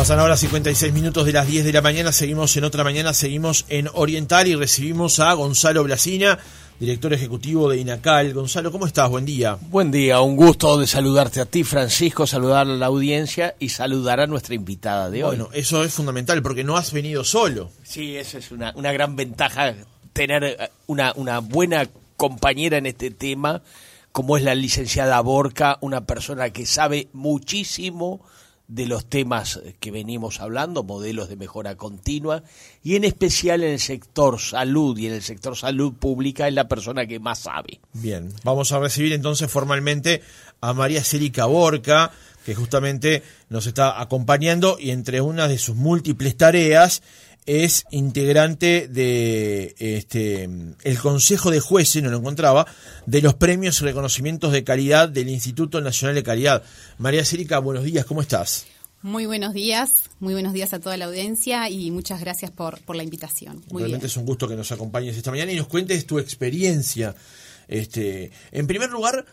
Pasan ahora 56 minutos de las 10 de la mañana, seguimos en otra mañana, seguimos en Oriental y recibimos a Gonzalo Blasina, director ejecutivo de INACAL. Gonzalo, ¿cómo estás? Buen día. Buen día, un gusto de saludarte a ti, Francisco, saludar a la audiencia y saludar a nuestra invitada de hoy. Bueno, eso es fundamental porque no has venido solo. Sí, esa es una, una gran ventaja, tener eh, una, una buena compañera en este tema, como es la licenciada Borca, una persona que sabe muchísimo de los temas que venimos hablando, modelos de mejora continua, y en especial en el sector salud y en el sector salud pública es la persona que más sabe. Bien, vamos a recibir entonces formalmente a María Celica Borca, que justamente nos está acompañando y entre una de sus múltiples tareas es integrante de este el Consejo de Jueces, no lo encontraba, de los premios y reconocimientos de calidad del Instituto Nacional de Calidad. María Cérica, buenos días, ¿cómo estás? Muy buenos días, muy buenos días a toda la audiencia y muchas gracias por, por la invitación. Muy Realmente es un gusto que nos acompañes esta mañana y nos cuentes tu experiencia. Este, en primer lugar,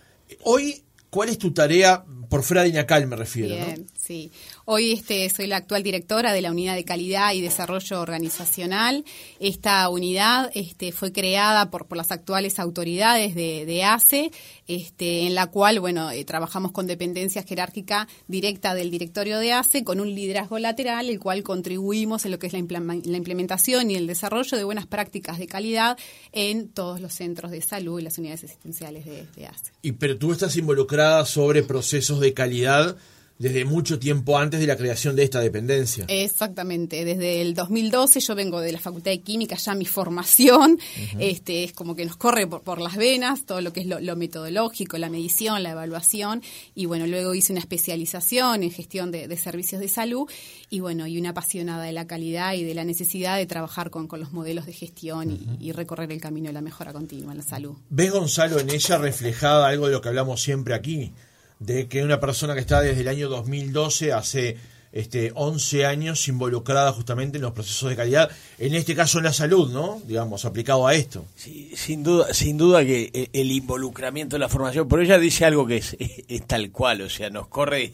hoy, ¿cuál es tu tarea por fuera de INACAL, me refiero? Bien, sí. Hoy este, soy la actual directora de la Unidad de Calidad y Desarrollo Organizacional. Esta unidad este, fue creada por, las actuales autoridades de, ACE, este, en la cual bueno, eh, trabajamos con dependencia jerárquica directa del directorio de ACE, con un liderazgo lateral, el cual contribuimos en lo que es la, la implementación y el desarrollo de buenas prácticas de calidad en todos los centros de salud y las unidades asistenciales de, de ACE. Y, pero tú estás involucrada sobre procesos de calidad desde mucho tiempo antes de la creación de esta dependencia. Exactamente, desde el 2012 yo vengo de la Facultad de Química, ya mi formación uh -huh. este, es como que nos corre por, por, las venas, todo lo que es lo, lo, metodológico, la medición, la evaluación, y bueno, luego hice una especialización en gestión de, de, servicios de salud, y bueno, y una apasionada de la calidad y de la necesidad de trabajar con, con los modelos de gestión uh -huh. y, y, recorrer el camino de la mejora continua en la salud. ¿Ves, Gonzalo, en ella reflejada algo de lo que hablamos siempre aquí? De que una persona que está desde el año 2012, hace este, 11 años, involucrada justamente en los procesos de calidad, en este caso en la salud, ¿no? Digamos, aplicado a esto. Sí, sin duda, sin duda que el involucramiento en la formación, pero ella dice algo que es, es tal cual, o sea, nos corre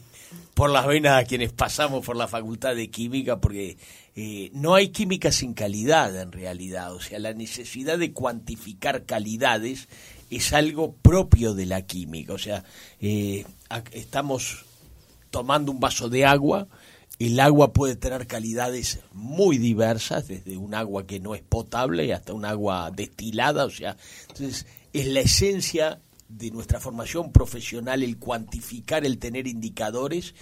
por las venas a quienes pasamos por la facultad de química, porque eh, no hay química sin calidad en realidad, o sea, la necesidad de cuantificar calidades es algo propio de la química, o sea, eh, estamos tomando un vaso de agua, el agua puede tener calidades muy diversas, desde un agua que no es potable hasta un agua destilada, o sea, entonces es la esencia de nuestra formación profesional el cuantificar, el tener indicadores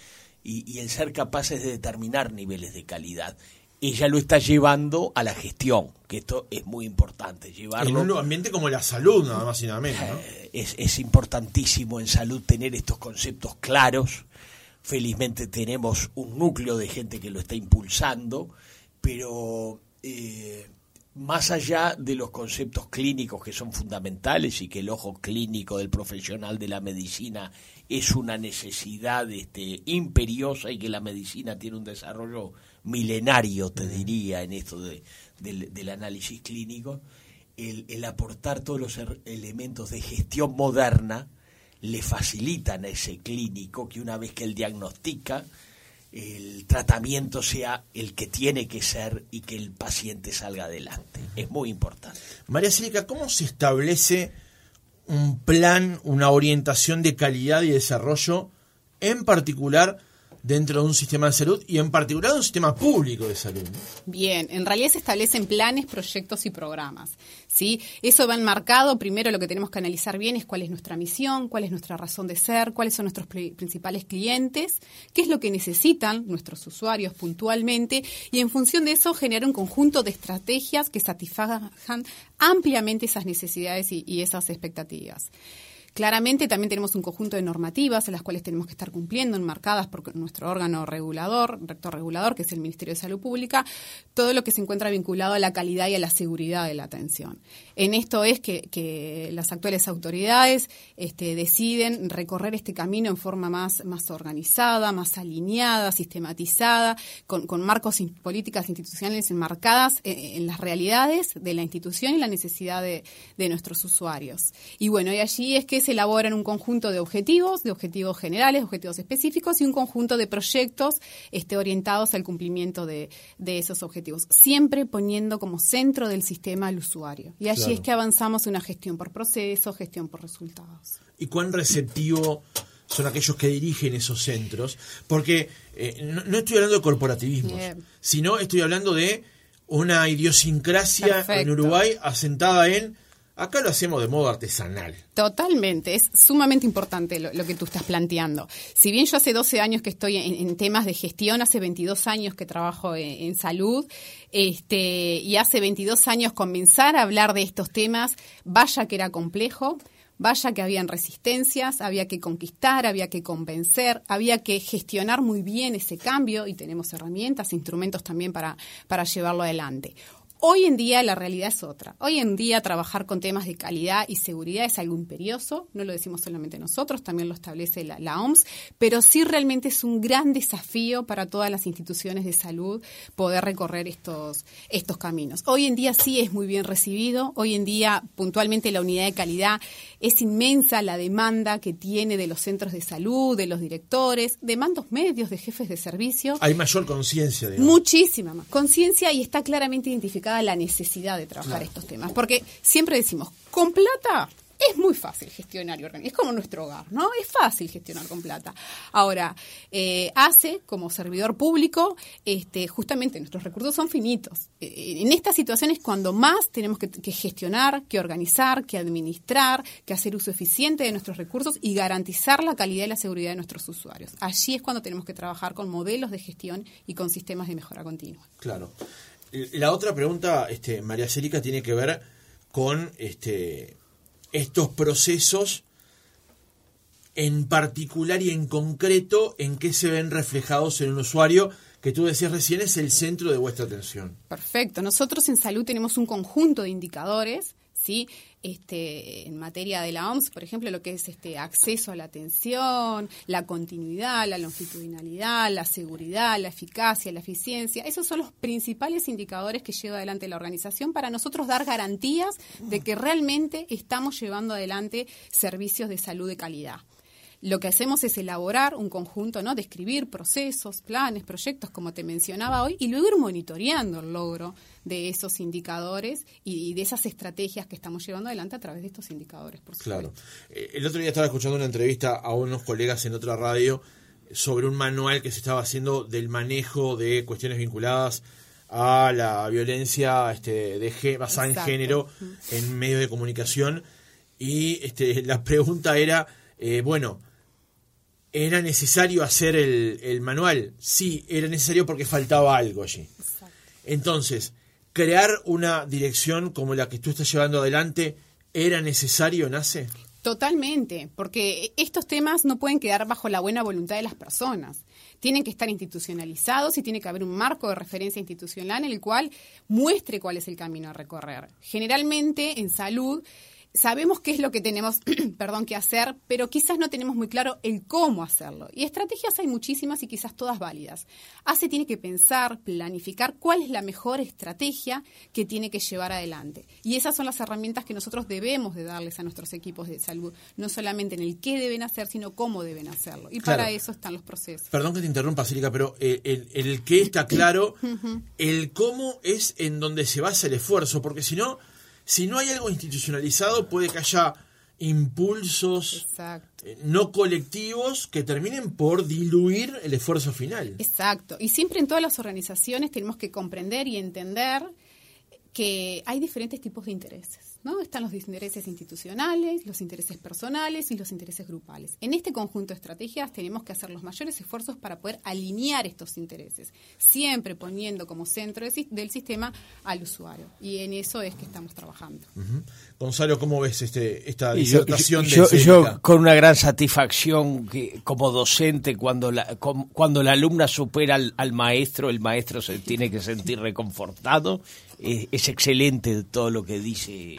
y, y el ser capaces de determinar niveles de calidad ella lo está llevando a la gestión, que esto es muy importante. Llevarlo, en un ambiente como la salud, nada más y nada menos. ¿no? Es, es, importantísimo en salud tener estos conceptos claros. Felizmente tenemos un núcleo de gente que lo está impulsando, pero eh, más allá de los conceptos clínicos que son fundamentales y que el ojo clínico del profesional de la medicina es una necesidad este, imperiosa y que la medicina tiene un desarrollo milenario, te diría, en esto de, del, del, análisis clínico, el, el, aportar todos los elementos de gestión moderna le facilitan a ese clínico que una vez que él diagnostica, el tratamiento sea el que tiene que ser y que el paciente salga adelante. Es muy importante. María Cílica, ¿cómo se establece un plan, una orientación de calidad y desarrollo, en particular dentro de un sistema de salud y en particular un sistema público de salud. Bien, en realidad se establecen planes, proyectos y programas. ¿sí? Eso va enmarcado, primero lo que tenemos que analizar bien es cuál es nuestra misión, cuál es nuestra razón de ser, cuáles son nuestros principales clientes, qué es lo que necesitan nuestros usuarios puntualmente y en función de eso generar un conjunto de estrategias que satisfagan ampliamente esas necesidades y, y esas expectativas. Claramente también tenemos un conjunto de normativas en las cuales tenemos que estar cumpliendo, enmarcadas por nuestro órgano regulador, rector regulador, que es el Ministerio de Salud Pública, todo lo que se encuentra vinculado a la calidad y a la seguridad de la atención. En esto es que, las actuales autoridades este, deciden recorrer este camino en forma más, organizada, más alineada, sistematizada, con, marcos y políticas institucionales enmarcadas en, en, las realidades de la institución y la necesidad de nuestros usuarios. Y bueno, y allí es que se elaboran un conjunto de objetivos, de objetivos generales, objetivos específicos y un conjunto de proyectos este, orientados al cumplimiento de, esos objetivos, siempre poniendo como centro del sistema al usuario. Y allí es que avanzamos en una gestión por proceso, gestión por resultados. ¿Y cuán receptivo son aquellos que dirigen esos centros? Porque eh, no, estoy hablando de corporativismo, sino estoy hablando de una idiosincrasia en Uruguay asentada en Acá lo hacemos de modo artesanal. Totalmente, es sumamente importante lo, que tú estás planteando. Si bien yo hace 12 años que estoy en, temas de gestión, hace 22 años que trabajo en, salud, este, y hace 22 años comenzar a hablar de estos temas, vaya que era complejo, vaya que habían resistencias, había que conquistar, había que convencer, había que gestionar muy bien ese cambio y tenemos herramientas, instrumentos también para, para llevarlo adelante. Hoy en día la realidad es otra. Hoy en día trabajar con temas de calidad y seguridad es algo imperioso, no lo decimos solamente nosotros, también lo establece la, OMS, pero sí realmente es un gran desafío para todas las instituciones de salud poder recorrer estos, estos caminos. Hoy en día sí es muy bien recibido, hoy en día puntualmente la unidad de calidad es inmensa la demanda que tiene de los centros de salud, de los directores, de mandos medios, de jefes de servicio. Hay mayor conciencia. Muchísima más conciencia y está claramente identificada la necesidad de trabajar estos temas. Porque siempre decimos, con plata es muy fácil gestionar y organizar. Es como nuestro hogar, ¿no? Es fácil gestionar con plata. Ahora, eh, hace como servidor público, este, justamente nuestros recursos son finitos. Eh, en estas situaciones, cuando más tenemos que, gestionar, que organizar, que administrar, que hacer uso eficiente de nuestros recursos y garantizar la calidad y la seguridad de nuestros usuarios. Allí es cuando tenemos que trabajar con modelos de gestión y con sistemas de mejora continua. Claro. La otra pregunta, este, María Cérica, tiene que ver con este, estos procesos en particular y en concreto en qué se ven reflejados en un usuario que tú decías recién es el centro de vuestra atención. Perfecto. Nosotros en salud tenemos un conjunto de indicadores ¿sí? Este, en materia de la OMS, por ejemplo, lo que es este acceso a la atención, la continuidad, la longitudinalidad, la seguridad, la eficacia, la eficiencia, esos son los principales indicadores que lleva adelante la organización para nosotros dar garantías de que realmente estamos llevando adelante servicios de salud de calidad lo que hacemos es elaborar un conjunto, ¿no? Describir procesos, planes, proyectos, como te mencionaba hoy, y luego ir monitoreando el logro de esos indicadores y, de esas estrategias que estamos llevando adelante a través de estos indicadores, por Claro. Eh, el otro día estaba escuchando una entrevista a unos colegas en otra radio sobre un manual que se estaba haciendo del manejo de cuestiones vinculadas a la violencia este, de basada en género en medios de comunicación y este, la pregunta era, eh, bueno, ¿Era necesario hacer el, manual? Sí, era necesario porque faltaba algo allí. Entonces, crear una dirección como la que tú estás llevando adelante, ¿era necesario, Nace? Totalmente, porque estos temas no pueden quedar bajo la buena voluntad de las personas. Tienen que estar institucionalizados y tiene que haber un marco de referencia institucional en el cual muestre cuál es el camino a recorrer. Generalmente en salud sabemos qué es lo que tenemos, perdón, que hacer, pero quizás no tenemos muy claro el cómo hacerlo. Y estrategias hay muchísimas y quizás todas válidas. ACE tiene que pensar, planificar cuál es la mejor estrategia que tiene que llevar adelante. Y esas son las herramientas que nosotros debemos de darles a nuestros equipos de salud, no solamente en el qué deben hacer, sino cómo deben hacerlo. Y para eso están los procesos. Perdón que te interrumpa, Círica, pero eh, el, el qué está claro, el cómo es en donde se basa el esfuerzo, porque si no si no hay algo institucionalizado, puede que haya impulsos eh, no colectivos que terminen por diluir el esfuerzo final. Exacto. Y siempre en todas las organizaciones tenemos que comprender y entender que hay diferentes tipos de intereses. ¿No? Están los intereses institucionales, los intereses personales y los intereses grupales. En este conjunto de estrategias tenemos que hacer los mayores esfuerzos para poder alinear estos intereses, siempre poniendo como centro del sistema al usuario. Y en eso es que estamos trabajando. Gonzalo, ¿cómo ves este, esta disertación yo, de yo, con una gran satisfacción que como docente cuando la, cuando la alumna supera al, maestro, el maestro se tiene que sentir reconfortado. es excelente todo lo que dice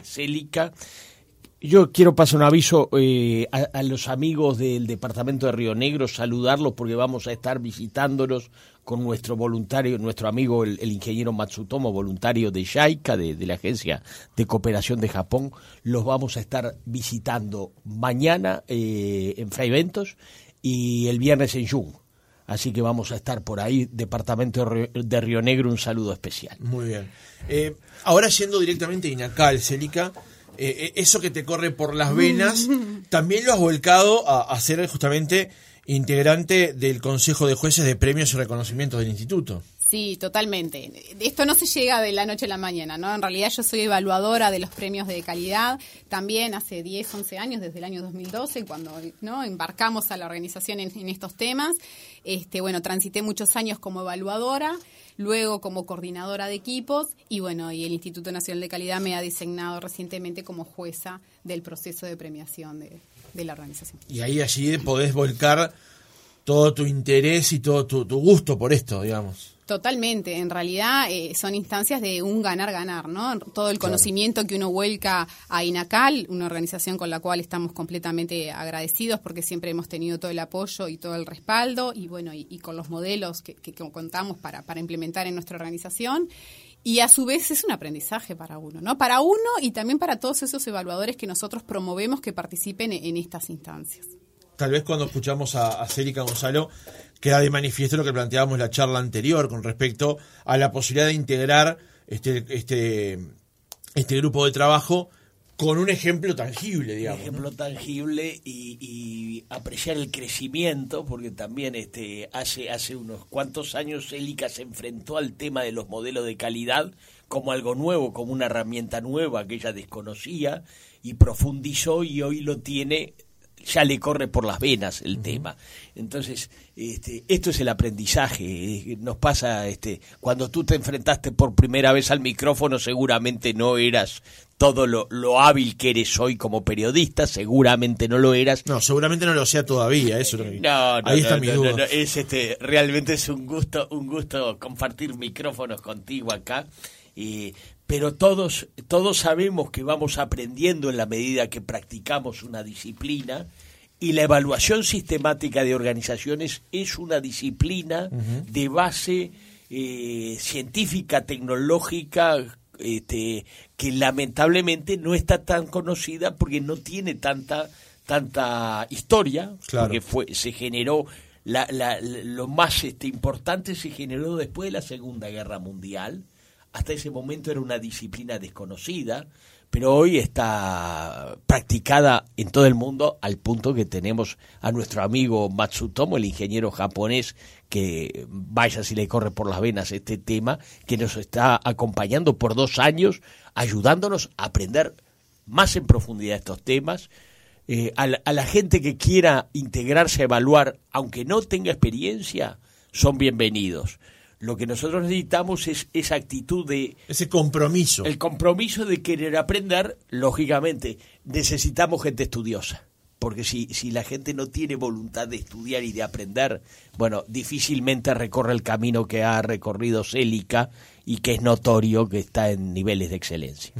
Yo quiero pasar un aviso eh, a, los amigos del departamento de Río Negro, saludarlos porque vamos a estar visitándolos con nuestro voluntario, nuestro amigo el, ingeniero Matsutomo, voluntario de JICA, de, la Agencia de Cooperación de Japón. Los vamos a estar visitando mañana eh, en Fraiventos y el viernes en Jung. Así que vamos a estar por ahí, Departamento de Río Negro, un saludo especial. Muy bien. Eh, ahora yendo directamente a Inacal, Celica, eh, eh, eso que te corre por las venas, también lo has volcado a, ser justamente integrante del Consejo de Jueces de Premios y Reconocimientos del Instituto. Sí, totalmente. Esto no se llega de la noche a la mañana, ¿no? En realidad yo soy evaluadora de los premios de calidad, también hace 10, 11 años, desde el año 2012, cuando ¿no? embarcamos a la organización en, estos temas. Este, bueno, transité muchos años como evaluadora luego como coordinadora de equipos y bueno, y el Instituto Nacional de Calidad me ha designado recientemente como jueza del proceso de premiación de, la organización. Y ahí allí podés volcar todo tu interés y todo tu gusto por esto, digamos. Totalmente, en realidad eh, son instancias de un ganar-ganar, ¿no? Todo el conocimiento que uno vuelca a INACAL, una organización con la cual estamos completamente agradecidos porque siempre hemos tenido todo el apoyo y todo el respaldo y bueno, y, con los modelos que, contamos para, para implementar en nuestra organización. Y a su vez es un aprendizaje para uno, ¿no? Para uno y también para todos esos evaluadores que nosotros promovemos que participen en estas instancias tal vez cuando escuchamos a, a Célica Gonzalo, queda de manifiesto lo que planteábamos en la charla anterior con respecto a la posibilidad de integrar este, este, este grupo de trabajo con un ejemplo tangible, digamos. Un ejemplo tangible y, apreciar el crecimiento, porque también este hace, hace unos cuantos años Célica se enfrentó al tema de los modelos de calidad como algo nuevo, como una herramienta nueva que ella desconocía y profundizó y hoy lo tiene ya le corre por las venas el tema. Entonces, este, esto es el aprendizaje. Eh, nos pasa, este, cuando tú te enfrentaste por primera vez al micrófono, seguramente no eras todo lo, hábil que eres hoy como periodista, seguramente no lo eras. No, seguramente no lo sea todavía, eso no, no, Ahí está mi duda. es este, realmente es un gusto, un gusto compartir micrófonos contigo acá. Y pero todos, todos sabemos que vamos aprendiendo en la medida que practicamos una disciplina y la evaluación sistemática de organizaciones es una disciplina de base eh, científica, tecnológica, este, que lamentablemente no está tan conocida porque no tiene tanta tanta historia, porque fue se generó la, la, lo más este, importante se generó después de la Segunda Guerra Mundial hasta ese momento era una disciplina desconocida, pero hoy está practicada en todo el mundo al punto que tenemos a nuestro amigo Matsutomo, el ingeniero japonés, que vaya si le corre por las venas este tema, que nos está acompañando por dos años, ayudándonos a aprender más en profundidad estos temas. Eh, a, a la gente que quiera integrarse a evaluar, aunque no tenga experiencia, son bienvenidos. Lo que nosotros necesitamos es esa actitud de... Ese compromiso. El compromiso de querer aprender, lógicamente, necesitamos gente estudiosa. Porque si, si la gente no tiene voluntad de estudiar y de aprender, bueno, difícilmente recorre el camino que ha recorrido Célica y que es notorio que está en niveles de excelencia.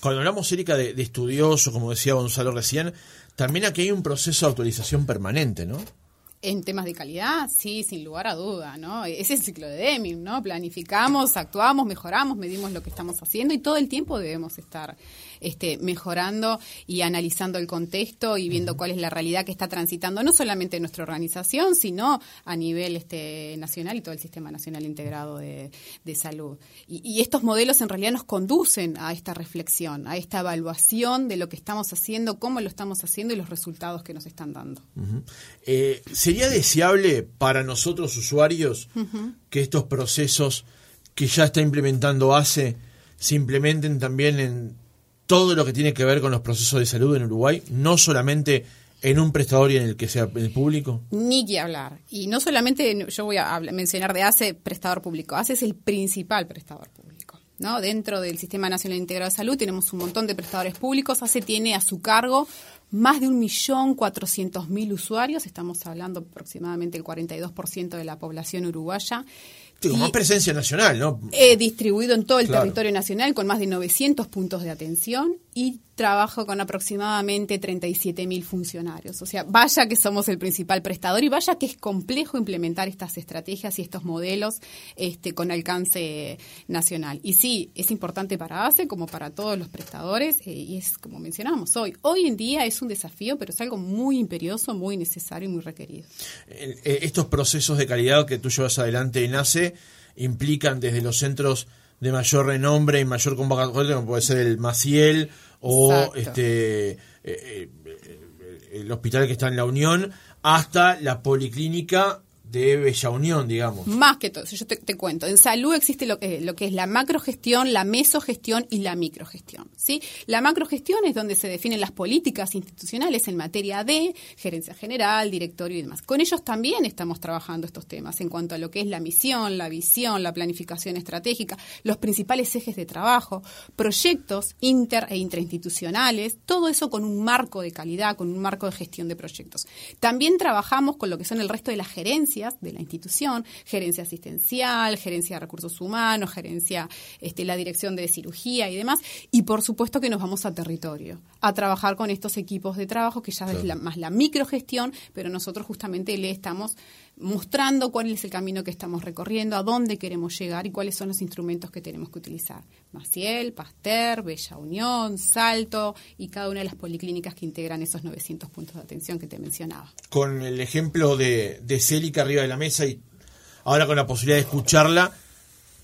Cuando hablamos, Célica, de, de estudioso, como decía Gonzalo recién, también aquí hay un proceso de actualización permanente, ¿no? En temas de calidad, sí, sin lugar a duda, ¿no? Es el ciclo de Deming, ¿no? Planificamos, actuamos, mejoramos, medimos lo que estamos haciendo y todo el tiempo debemos estar este, mejorando y analizando el contexto y viendo cuál es la realidad que está transitando no solamente nuestra organización, sino a nivel este, nacional y todo el Sistema Nacional Integrado de, Salud. Y, estos modelos en realidad nos conducen a esta reflexión, a esta evaluación de lo que estamos haciendo, cómo lo estamos haciendo y los resultados que nos están dando. Eh, ¿Sería deseable para nosotros usuarios que estos procesos que ya está implementando ACE se implementen también en todo lo que tiene que ver con los procesos de salud en Uruguay, no solamente en un prestador y en el que sea el público? Ni que hablar. Y no solamente yo voy a mencionar de ACE prestador público, ACE es el principal prestador público. ¿no? Dentro del Sistema Nacional Integrado de Salud tenemos un montón de prestadores públicos, ACE tiene a su cargo más de un millón cuatrocientos mil usuarios, estamos hablando aproximadamente del 42% de la población uruguaya. Más presencia nacional, ¿no? He distribuido en todo el territorio nacional con más de 900 puntos de atención y trabajo con aproximadamente 37.000 funcionarios. O sea, vaya que somos el principal prestador y vaya que es complejo implementar estas estrategias y estos modelos este, con alcance nacional. Y sí, es importante para ACE como para todos los prestadores eh, y es como mencionábamos hoy. Hoy en día es un desafío, pero es algo muy imperioso, muy necesario y muy requerido. Eh, estos procesos de calidad que tú llevas adelante en ACE implican desde los centros de mayor renombre y mayor convocatoria, como puede ser el Maciel o este eh, eh, el hospital que está en la Unión, hasta la policlínica de Bella Unión, digamos. Más que todo, yo te, cuento. En salud existe lo, lo, que es la macrogestión, la mesogestión y la microgestión. ¿sí? La macrogestión es donde se definen las políticas institucionales en materia de gerencia general, directorio y demás. Con ellos también estamos trabajando estos temas en cuanto a lo que es la misión, la visión, la planificación estratégica, los principales ejes de trabajo, proyectos inter e intrainstitucionales, todo eso con un marco de calidad, con un marco de gestión de proyectos. También trabajamos con lo que son el resto de las gerencias de la institución, gerencia asistencial, gerencia de recursos humanos, gerencia, este, la dirección de cirugía y demás. Y por supuesto que nos vamos a territorio, a trabajar con estos equipos de trabajo, que ya es más la microgestión, pero nosotros justamente le estamos mostrando cuál es el camino que estamos recorriendo, a dónde queremos llegar y cuáles son los instrumentos que tenemos que utilizar. Maciel, Pasteur, Bella Unión, Salto y cada una de las policlínicas que integran esos 900 puntos de atención que te mencionaba. Con el ejemplo de, de Célica arriba de la mesa y ahora con la posibilidad de escucharla,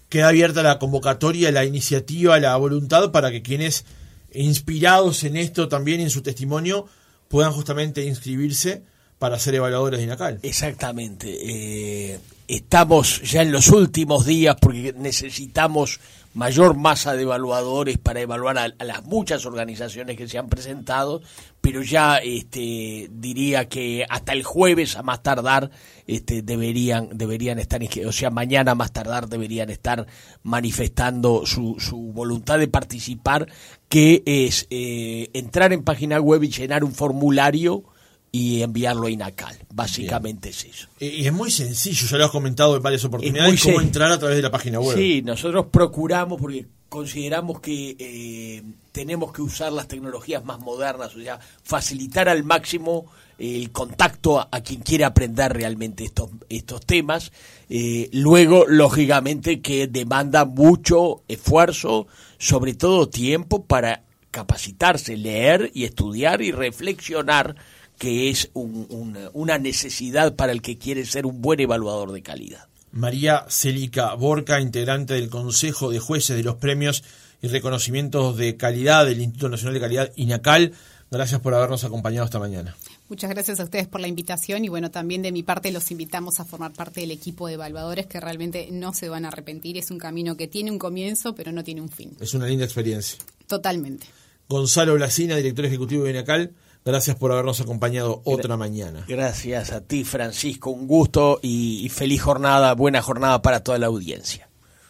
queda abierta la convocatoria, la iniciativa, la voluntad para que quienes inspirados en esto también en su testimonio puedan justamente inscribirse para ser evaluadores de INACAL. Exactamente. Eh, estamos ya en los últimos días porque necesitamos mayor masa de evaluadores para evaluar a, las muchas organizaciones que se han presentado, pero ya este, diría que hasta el jueves a más tardar este, deberían deberían estar, o sea, mañana a más tardar deberían estar manifestando su, su voluntad de participar, que es eh, entrar en página web y llenar un formulario y enviarlo a INACAL. Básicamente es eso. Y es muy sencillo, ya lo has comentado en varias oportunidades, cómo entrar a través de la página web. Sí, nosotros procuramos, porque consideramos que eh, tenemos que usar las tecnologías más modernas, o sea, facilitar al máximo el contacto a, quien quiere aprender realmente estos, estos temas. Eh, luego, lógicamente, que demanda mucho esfuerzo, sobre todo tiempo para capacitarse, leer y estudiar y reflexionar que es una necesidad para el que quiere ser un buen evaluador de calidad. María Celica Borca, integrante del Consejo de Jueces de los Premios y Reconocimientos de Calidad del Instituto Nacional de Calidad, INACAL, gracias por habernos acompañado esta mañana. Muchas gracias a ustedes por la invitación y bueno, también de mi parte los invitamos a formar parte del equipo de evaluadores que realmente no se van a arrepentir. Es un camino que tiene un comienzo pero no tiene un fin. Es una linda experiencia. Totalmente. Gonzalo Blasina, director ejecutivo de INACAL. Gracias por habernos acompañado otra mañana. Gracias a ti, Francisco. Un gusto y feliz jornada, buena jornada para toda la audiencia.